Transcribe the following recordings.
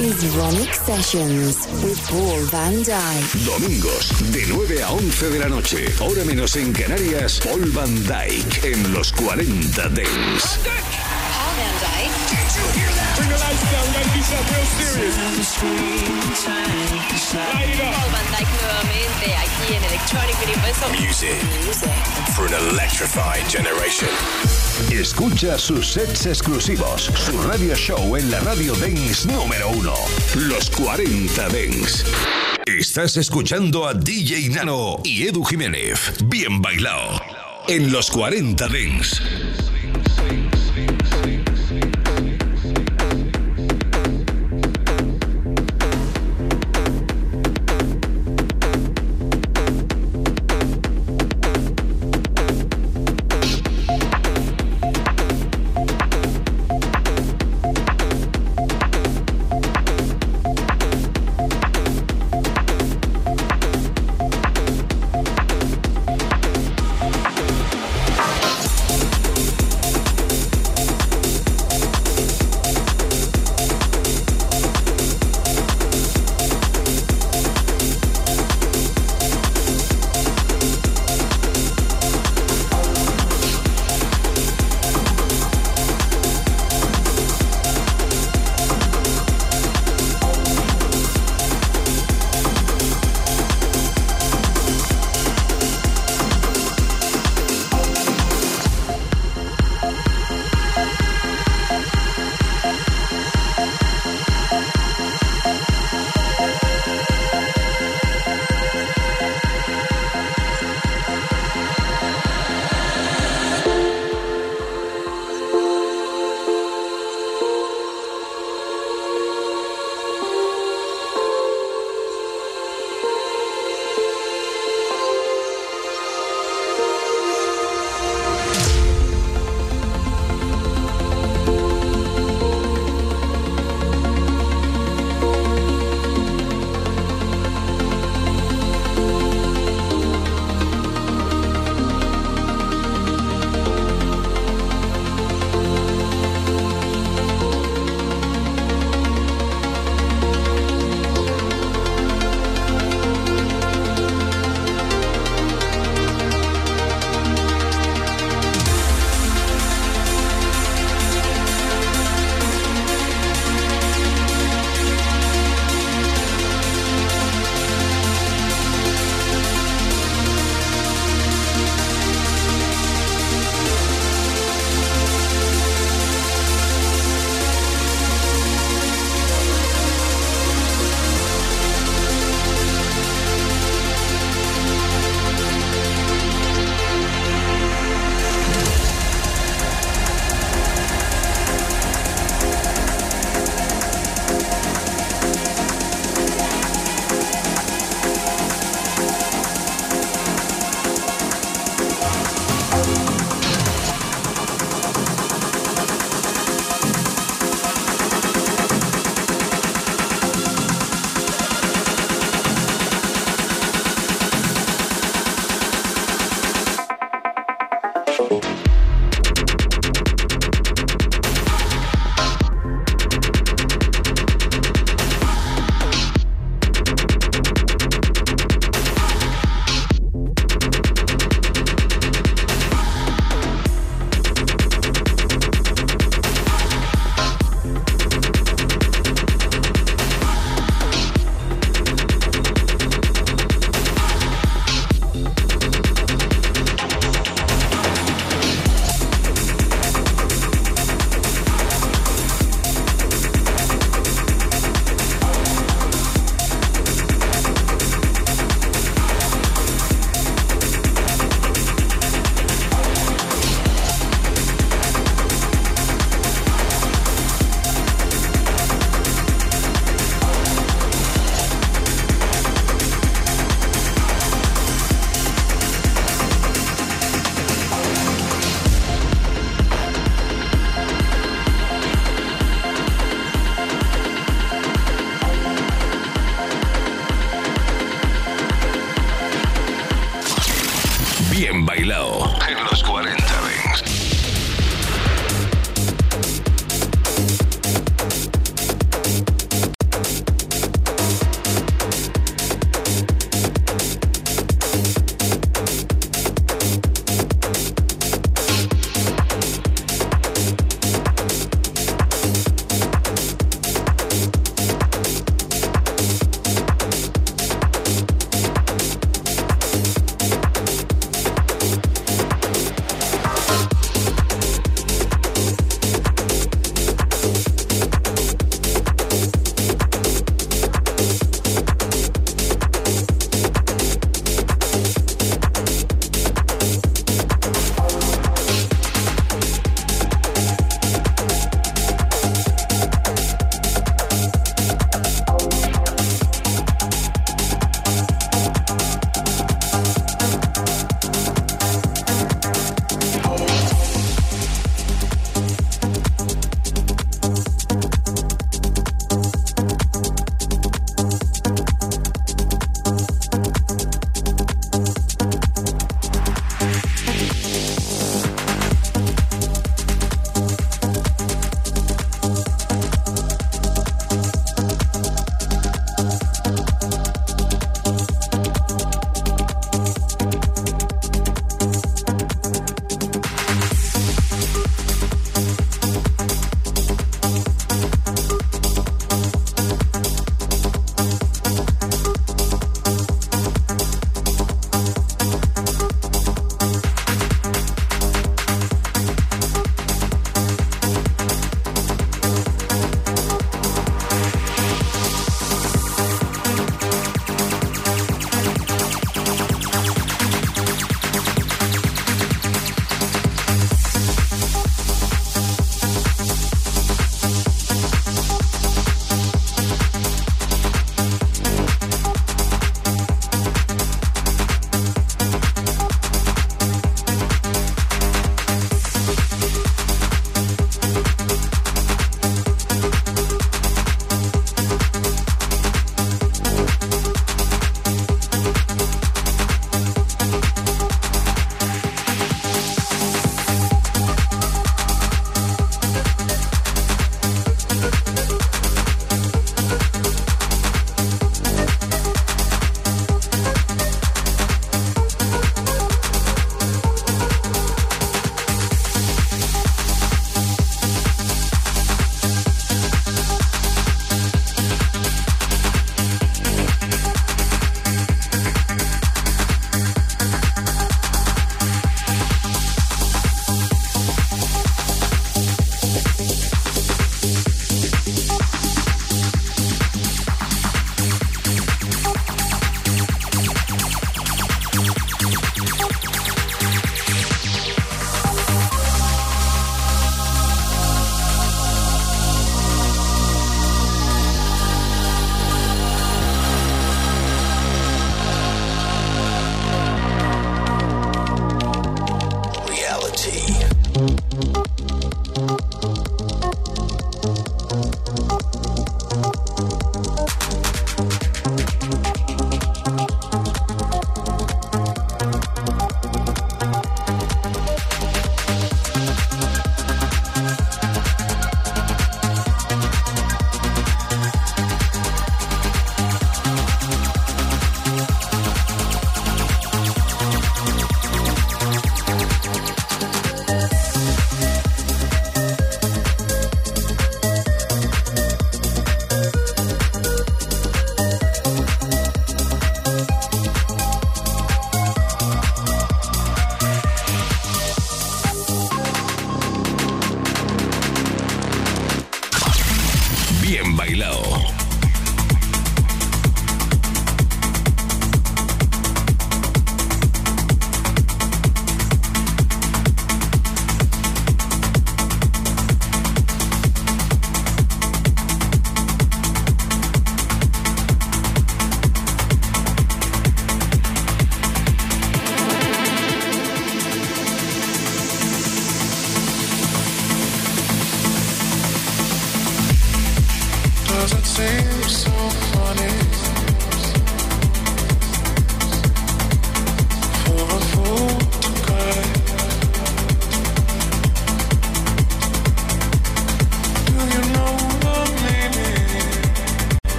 is Ronic Sessions with Paul Van Dyke. Domingos, de 9 a 11 de la noche, hora menos en Canarias, Paul Van Dyke en los 40 Dents. Music for an electrified generation. Escucha sus sets exclusivos, su radio show en la radio Dance número uno. Los 40 Dance. Estás escuchando a DJ Nano y Edu Jiménez. Bien bailado. En los 40 Dance.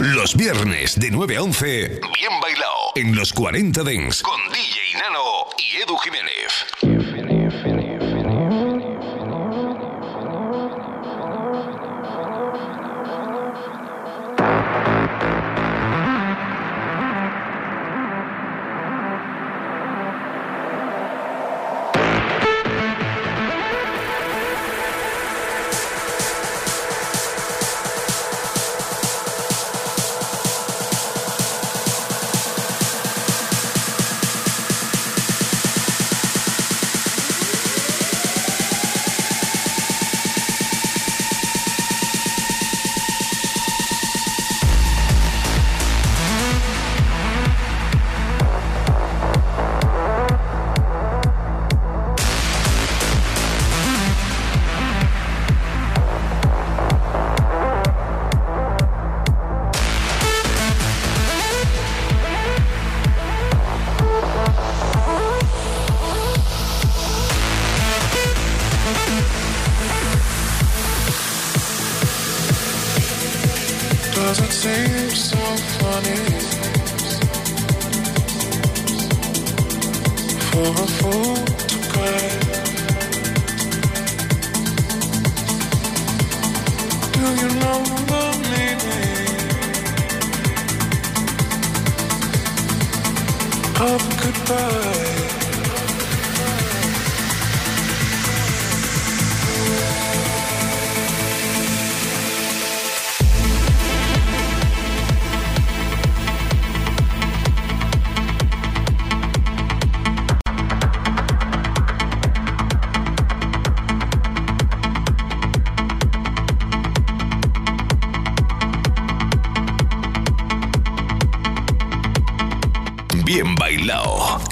Los viernes de 9 a 11, bien bailado en los 40 Dents con DJ Nano y Edu Jiménez.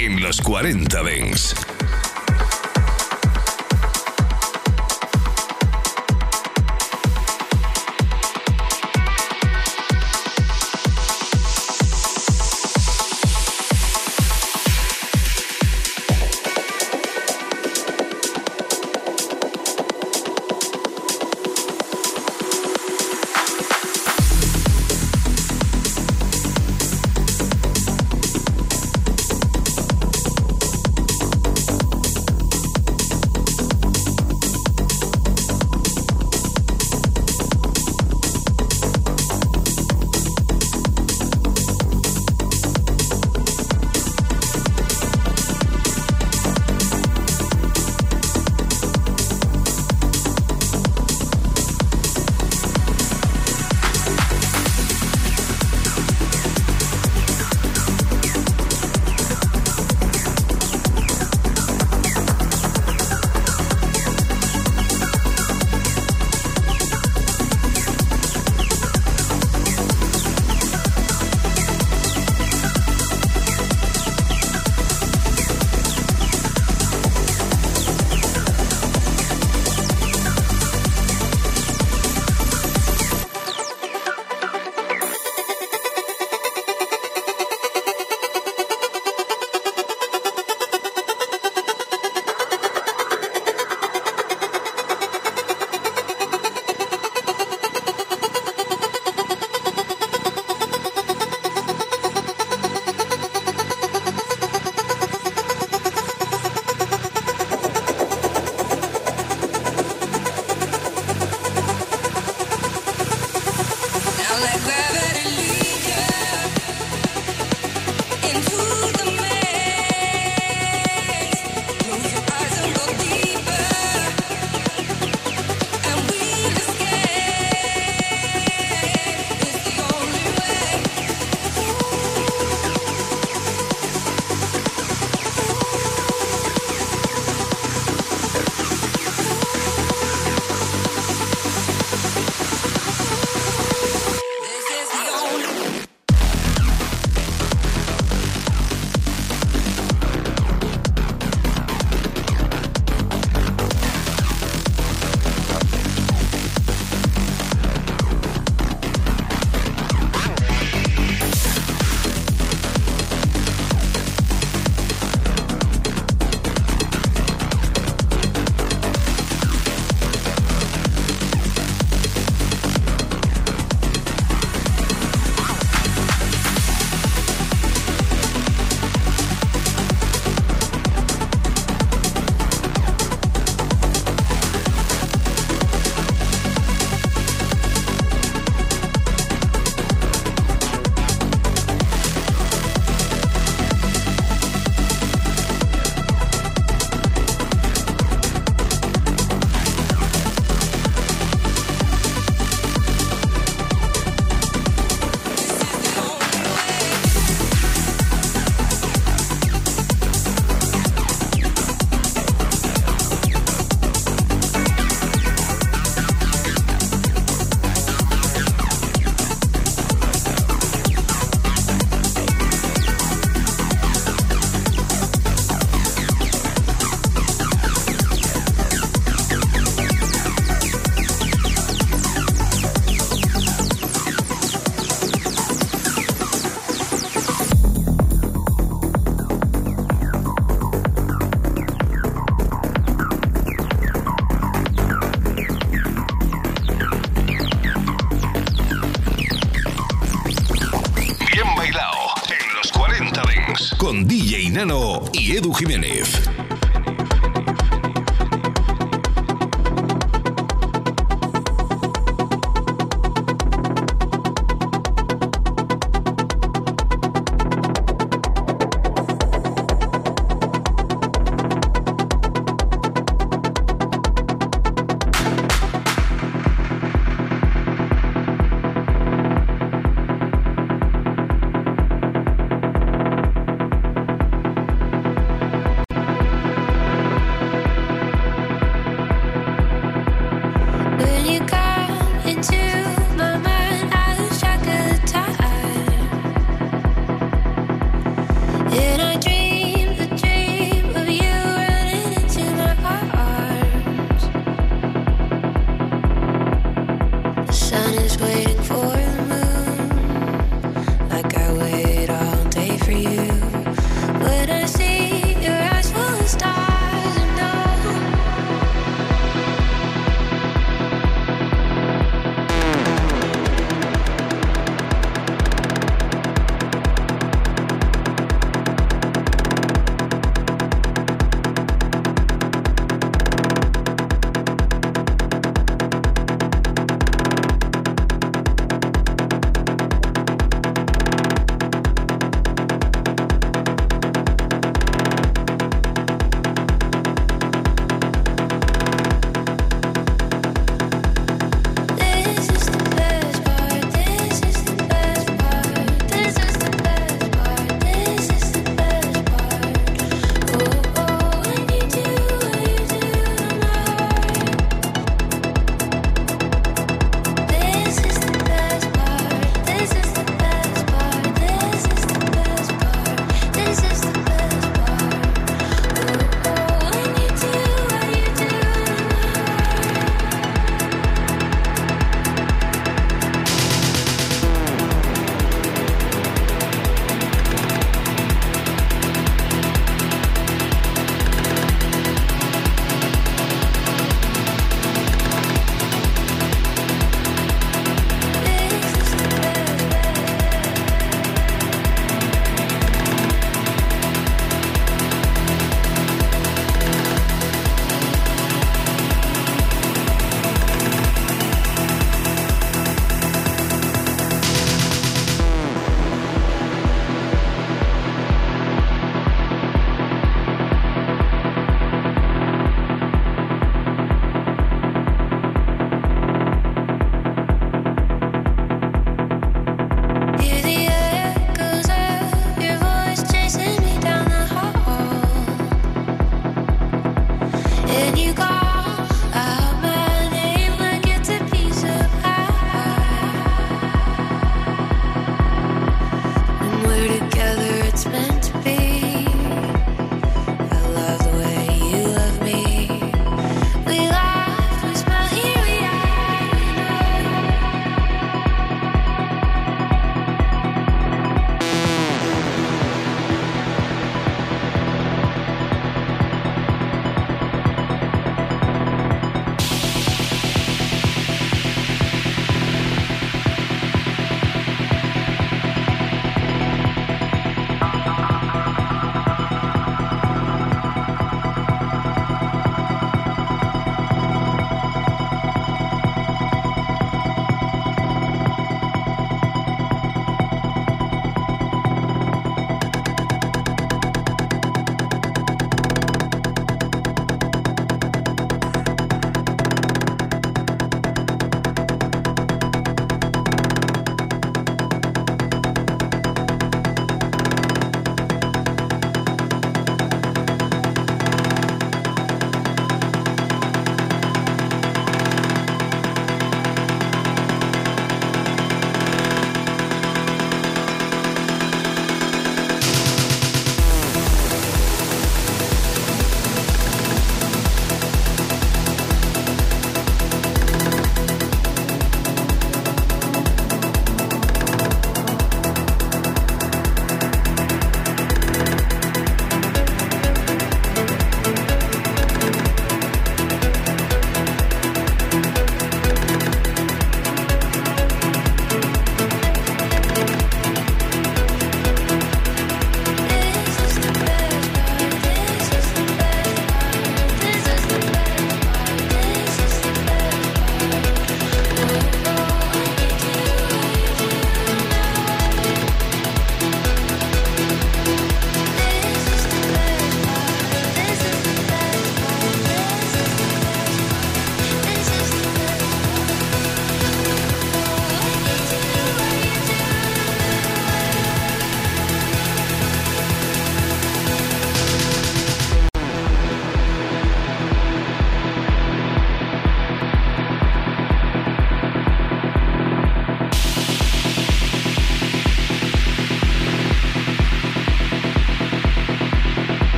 40 Dens.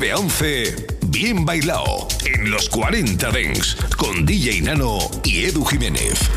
Dents. Bien Bailao en los 40 Dents con DJ Nano y Edu Jiménez.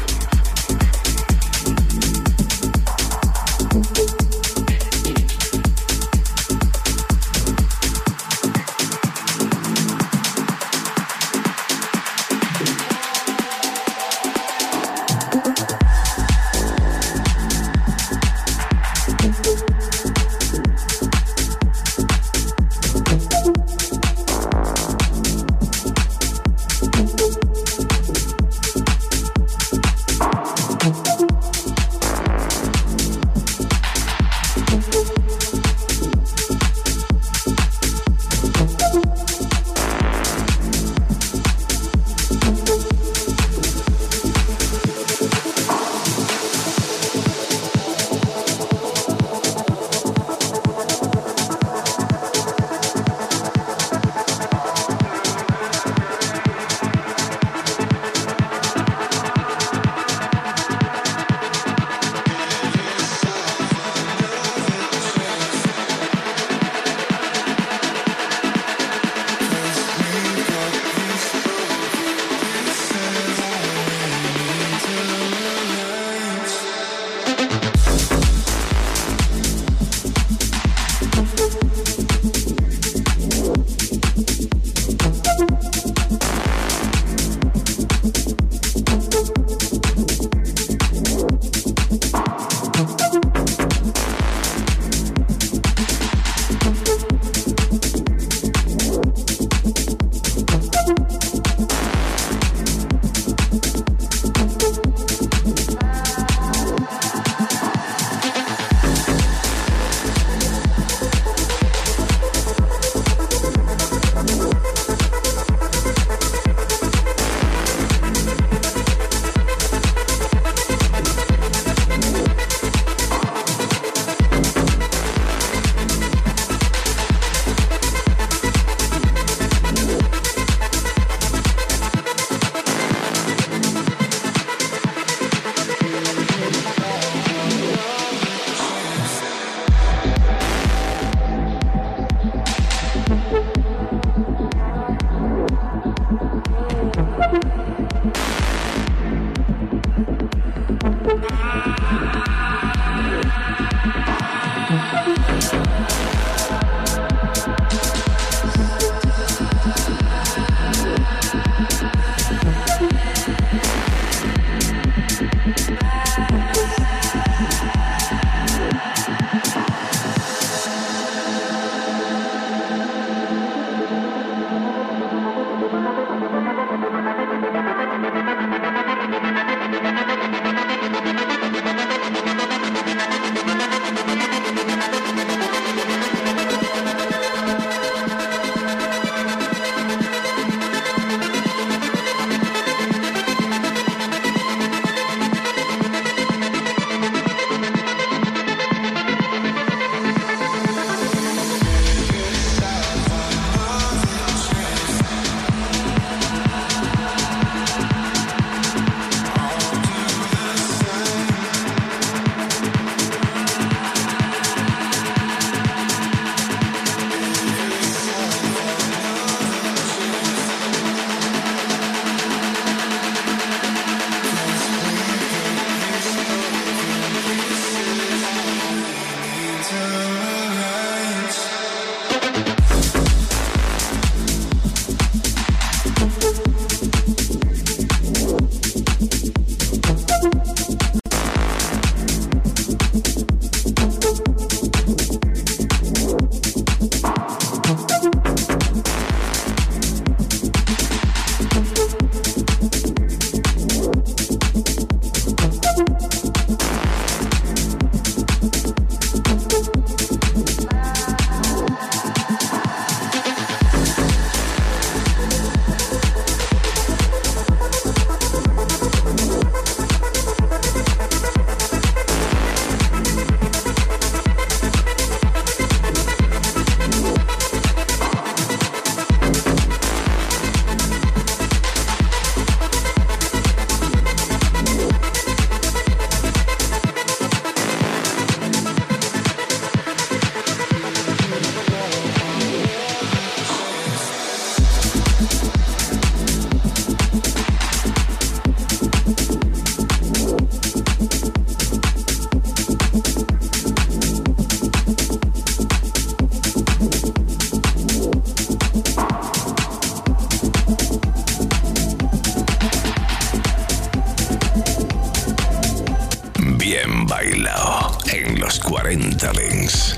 Bien bailado en los 40 Dents.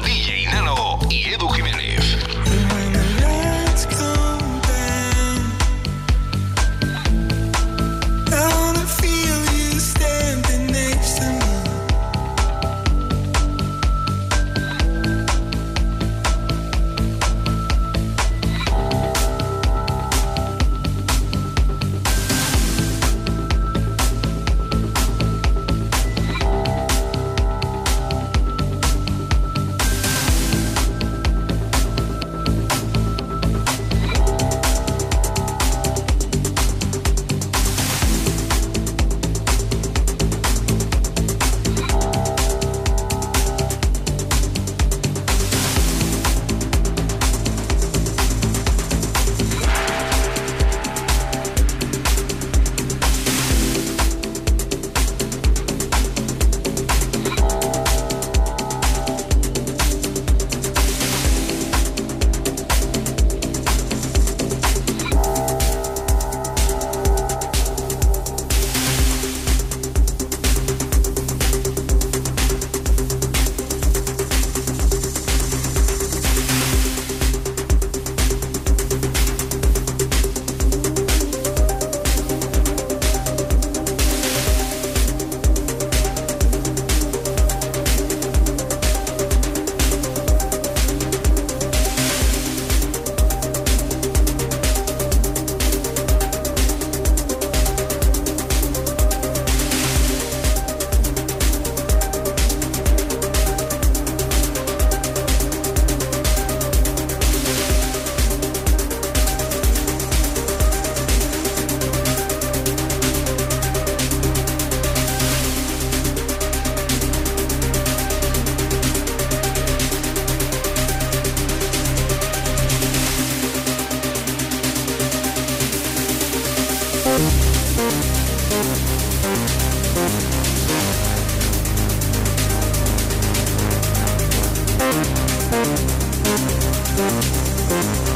de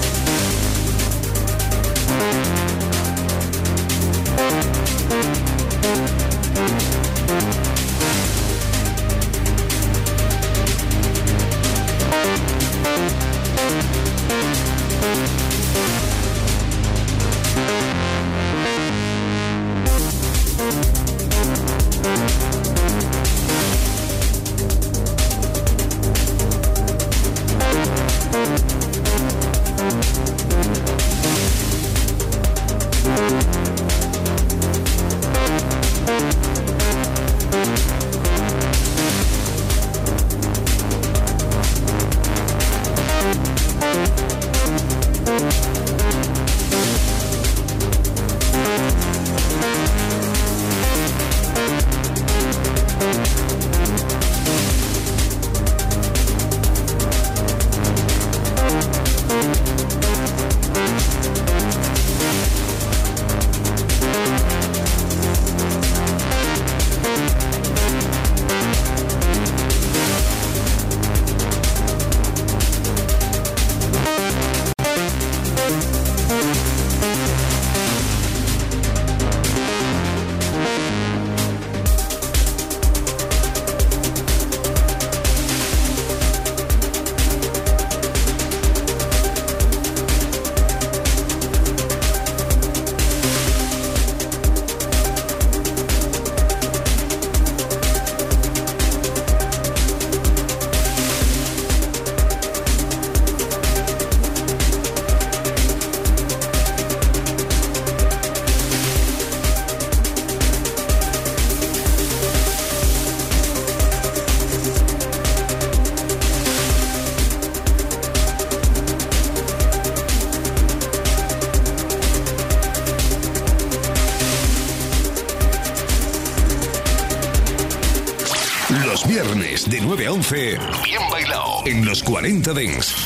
9 a 11, bien bailado en los 40 Dents.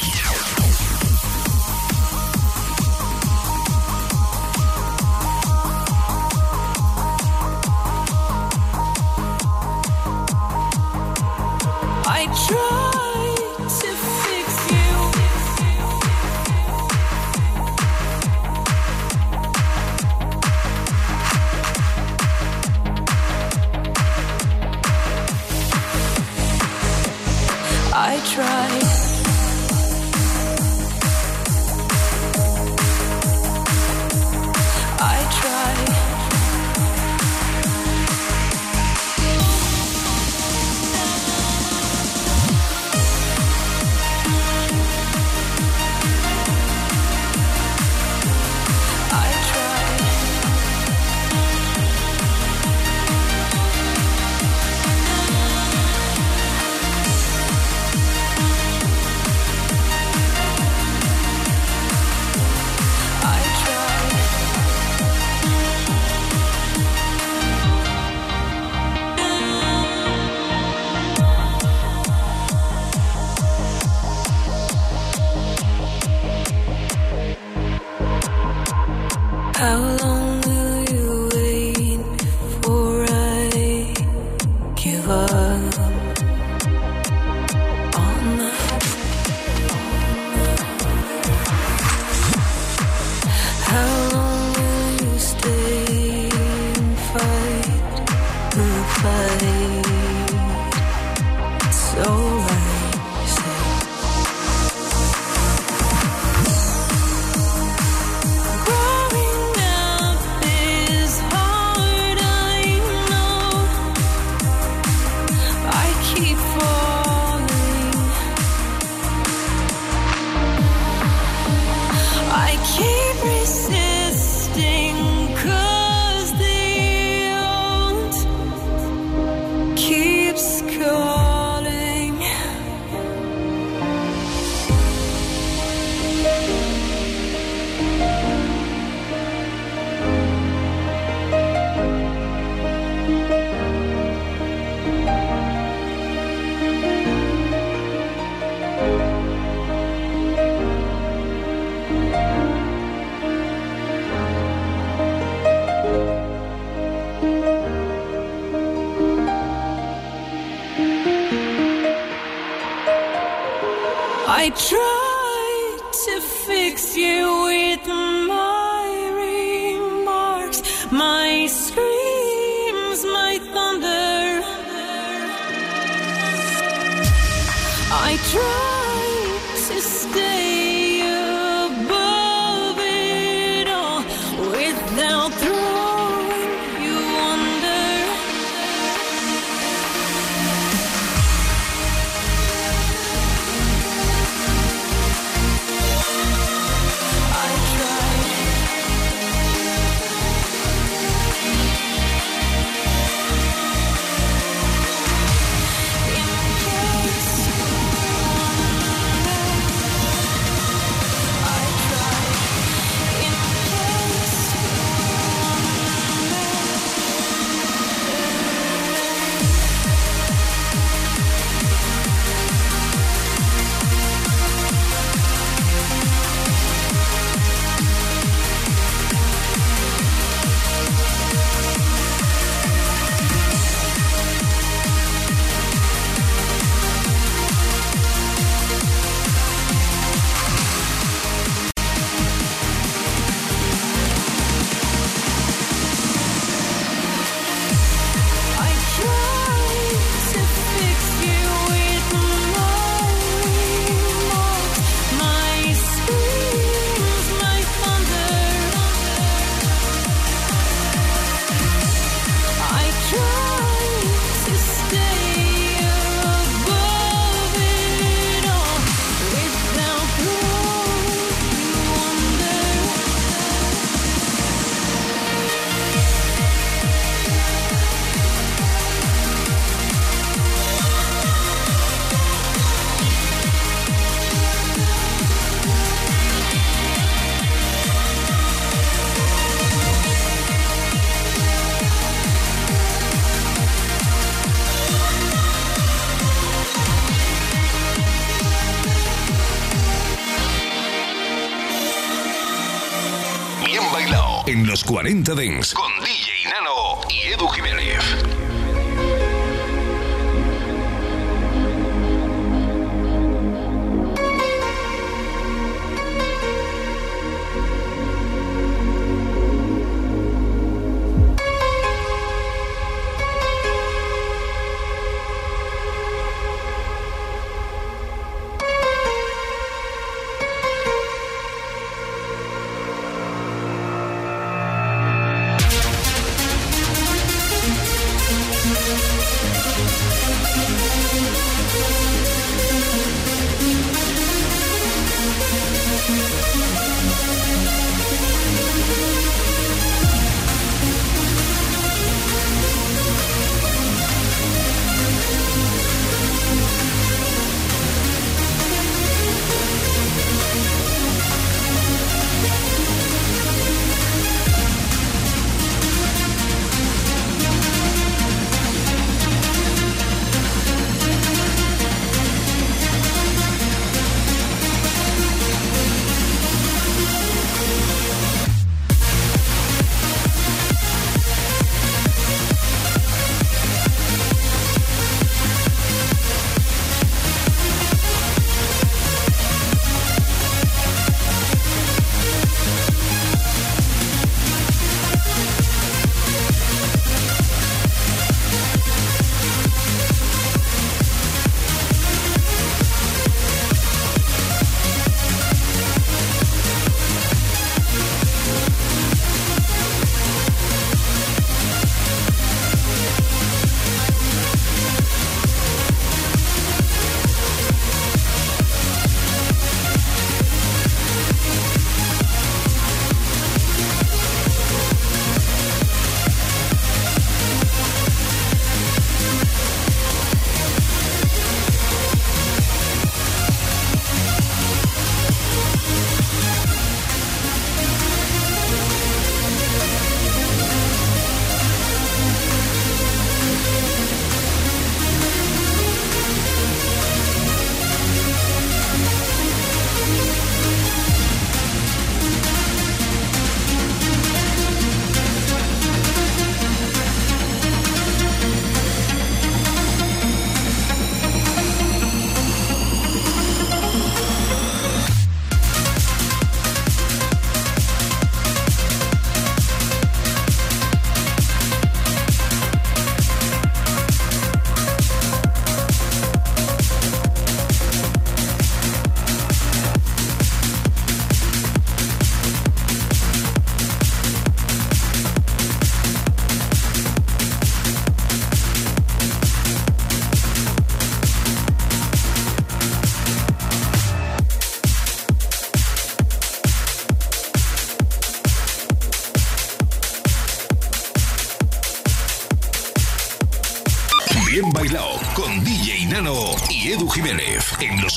40 Dents. Con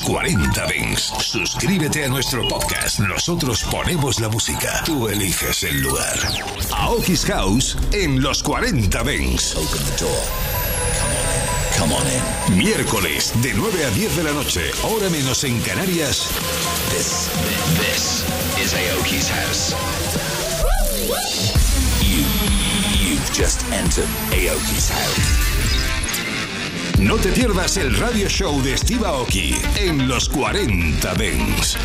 40 Dents. Suscríbete a nuestro podcast. Nosotros ponemos la música. Tú eliges el lugar. Aoki's House en los 40 Dents. Open the door. Come on in. Come on in. Miércoles de 9 a 10 de la noche, hora menos en Canarias. This, this is Aoki's house. You, you've just entered Aoki's house. No te pierdas el radio show de Steve Aoki en los 40 Dents.